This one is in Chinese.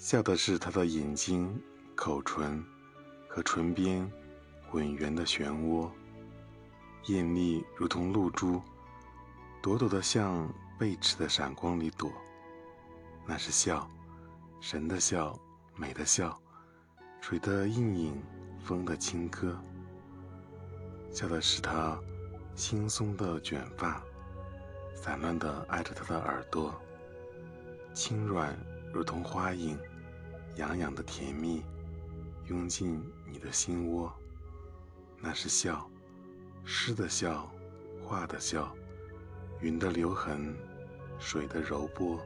笑的是他的眼睛、口唇和唇边浑圆的漩涡，艳丽如同露珠，朵朵的向贝齿的闪光里躲。那是笑，神的笑，美的笑，水的映影，风的轻歌。笑的是他轻松的卷发，散乱的挨着他的耳朵，轻软如同花影。痒痒的甜蜜拥进你的心窝，那是笑，诗的笑，画的笑，云的留痕，水的柔波。